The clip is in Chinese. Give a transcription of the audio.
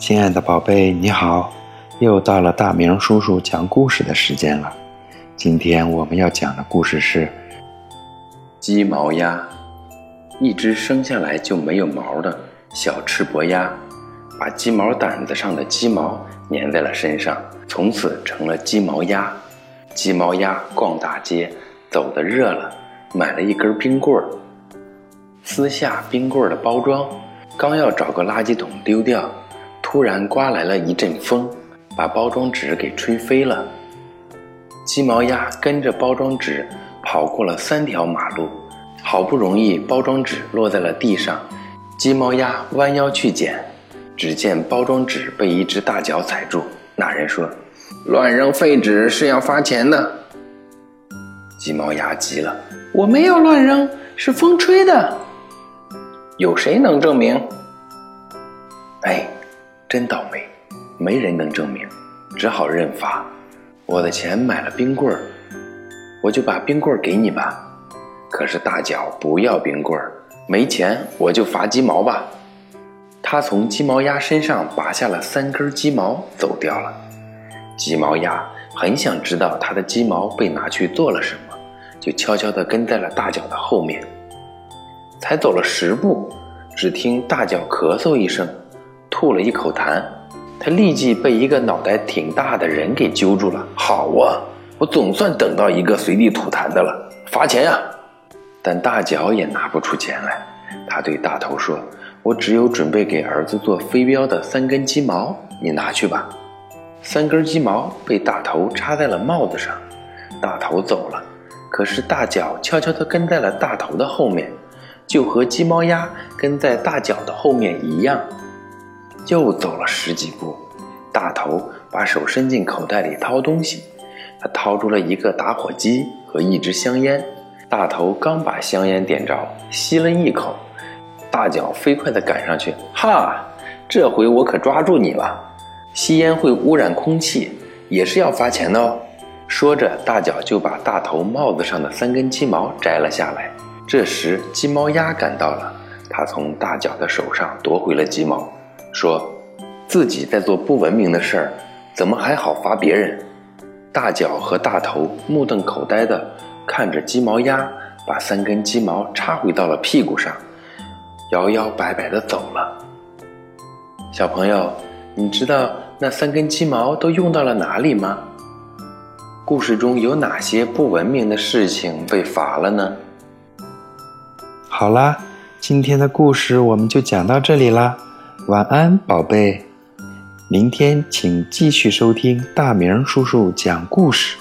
亲爱的宝贝，你好！又到了大明叔叔讲故事的时间了。今天我们要讲的故事是鸡毛鸭。一只生下来就没有毛的小赤膊鸭，把鸡毛掸子上的鸡毛粘在了身上，从此成了鸡毛鸭。鸡毛鸭逛大街，走得热了，买了一根冰棍儿，撕下冰棍儿的包装，刚要找个垃圾桶丢掉。突然刮来了一阵风，把包装纸给吹飞了。鸡毛鸭跟着包装纸跑过了三条马路，好不容易包装纸落在了地上，鸡毛鸭弯腰去捡，只见包装纸被一只大脚踩住。那人说：“乱扔废纸是要罚钱的。”鸡毛鸭急了：“我没有乱扔，是风吹的。有谁能证明？”哎。真倒霉，没人能证明，只好认罚。我的钱买了冰棍儿，我就把冰棍儿给你吧。可是大脚不要冰棍儿，没钱我就罚鸡毛吧。他从鸡毛鸭身上拔下了三根鸡毛，走掉了。鸡毛鸭很想知道他的鸡毛被拿去做了什么，就悄悄地跟在了大脚的后面。才走了十步，只听大脚咳嗽一声。吐了一口痰，他立即被一个脑袋挺大的人给揪住了。好啊，我总算等到一个随地吐痰的了，罚钱呀！但大脚也拿不出钱来。他对大头说：“我只有准备给儿子做飞镖的三根鸡毛，你拿去吧。”三根鸡毛被大头插在了帽子上，大头走了。可是大脚悄悄地跟在了大头的后面，就和鸡毛鸭跟在大脚的后面一样。又走了十几步，大头把手伸进口袋里掏东西，他掏出了一个打火机和一支香烟。大头刚把香烟点着，吸了一口，大脚飞快地赶上去，哈，这回我可抓住你了！吸烟会污染空气，也是要罚钱的哦。说着，大脚就把大头帽子上的三根鸡毛摘了下来。这时，鸡毛鸭赶到了，他从大脚的手上夺回了鸡毛。说自己在做不文明的事儿，怎么还好罚别人？大脚和大头目瞪口呆地看着鸡毛鸭把三根鸡毛插回到了屁股上，摇摇摆摆地走了。小朋友，你知道那三根鸡毛都用到了哪里吗？故事中有哪些不文明的事情被罚了呢？好啦，今天的故事我们就讲到这里啦。晚安，宝贝。明天请继续收听大明叔叔讲故事。